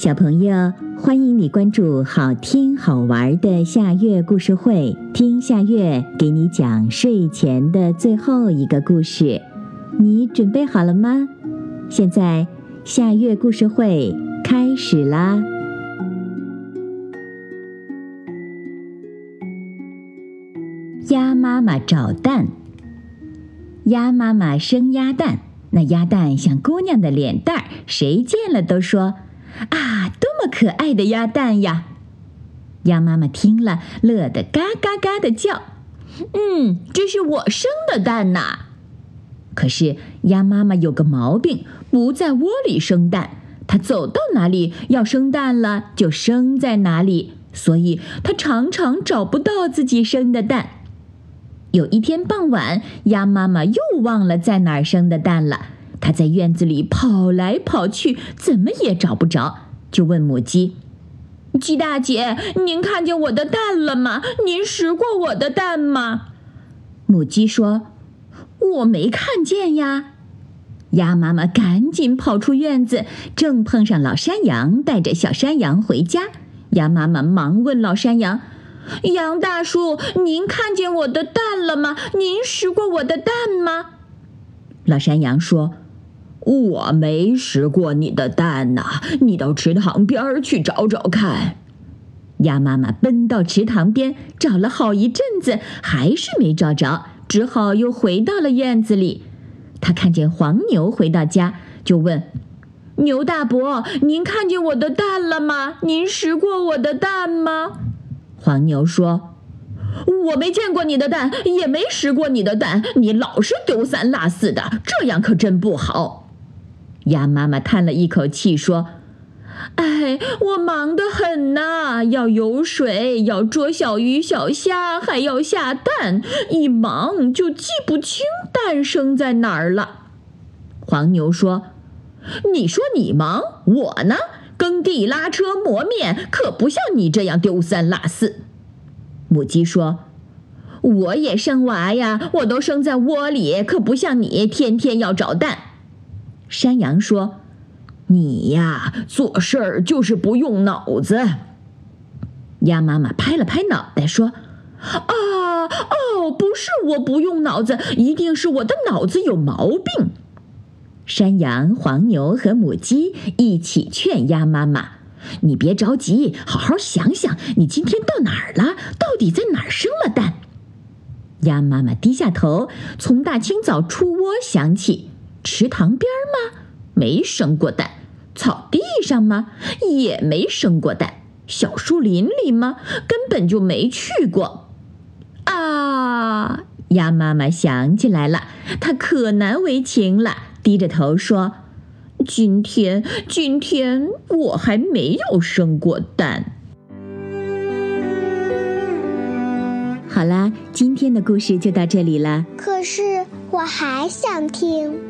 小朋友，欢迎你关注好听好玩的夏月故事会，听夏月给你讲睡前的最后一个故事。你准备好了吗？现在夏月故事会开始啦！鸭妈妈找蛋，鸭妈妈生鸭蛋，那鸭蛋像姑娘的脸蛋儿，谁见了都说。啊，多么可爱的鸭蛋呀！鸭妈妈听了，乐得嘎嘎嘎的叫。嗯，这是我生的蛋呐。可是鸭妈妈有个毛病，不在窝里生蛋，它走到哪里要生蛋了就生在哪里，所以它常常找不到自己生的蛋。有一天傍晚，鸭妈妈又忘了在哪儿生的蛋了。他在院子里跑来跑去，怎么也找不着，就问母鸡：“鸡大姐，您看见我的蛋了吗？您食过我的蛋吗？”母鸡说：“我没看见呀。”鸭妈妈赶紧跑出院子，正碰上老山羊带着小山羊回家。鸭妈妈忙问老山羊：“羊大叔，您看见我的蛋了吗？您食过我的蛋吗？”老山羊说。我没食过你的蛋呐，你到池塘边去找找看。鸭妈妈奔到池塘边，找了好一阵子，还是没找着，只好又回到了院子里。他看见黄牛回到家，就问：“牛大伯，您看见我的蛋了吗？您食过我的蛋吗？”黄牛说：“我没见过你的蛋，也没食过你的蛋，你老是丢三落四的，这样可真不好。”鸭妈妈叹了一口气说：“哎，我忙得很呐，要游水，要捉小鱼小虾，还要下蛋，一忙就记不清蛋生在哪儿了。”黄牛说：“你说你忙，我呢，耕地、拉车、磨面，可不像你这样丢三落四。”母鸡说：“我也生娃呀，我都生在窝里，可不像你天天要找蛋。”山羊说：“你呀，做事儿就是不用脑子。”鸭妈妈拍了拍脑袋说：“啊，哦，不是我不用脑子，一定是我的脑子有毛病。”山羊、黄牛和母鸡一起劝鸭妈妈：“你别着急，好好想想，你今天到哪儿了？到底在哪儿生了蛋？”鸭妈妈低下头，从大清早出窝想起。池塘边吗？没生过蛋。草地上吗？也没生过蛋。小树林里吗？根本就没去过。啊！鸭妈妈想起来了，它可难为情了，低着头说：“今天，今天我还没有生过蛋。”好啦，今天的故事就到这里了。可是我还想听。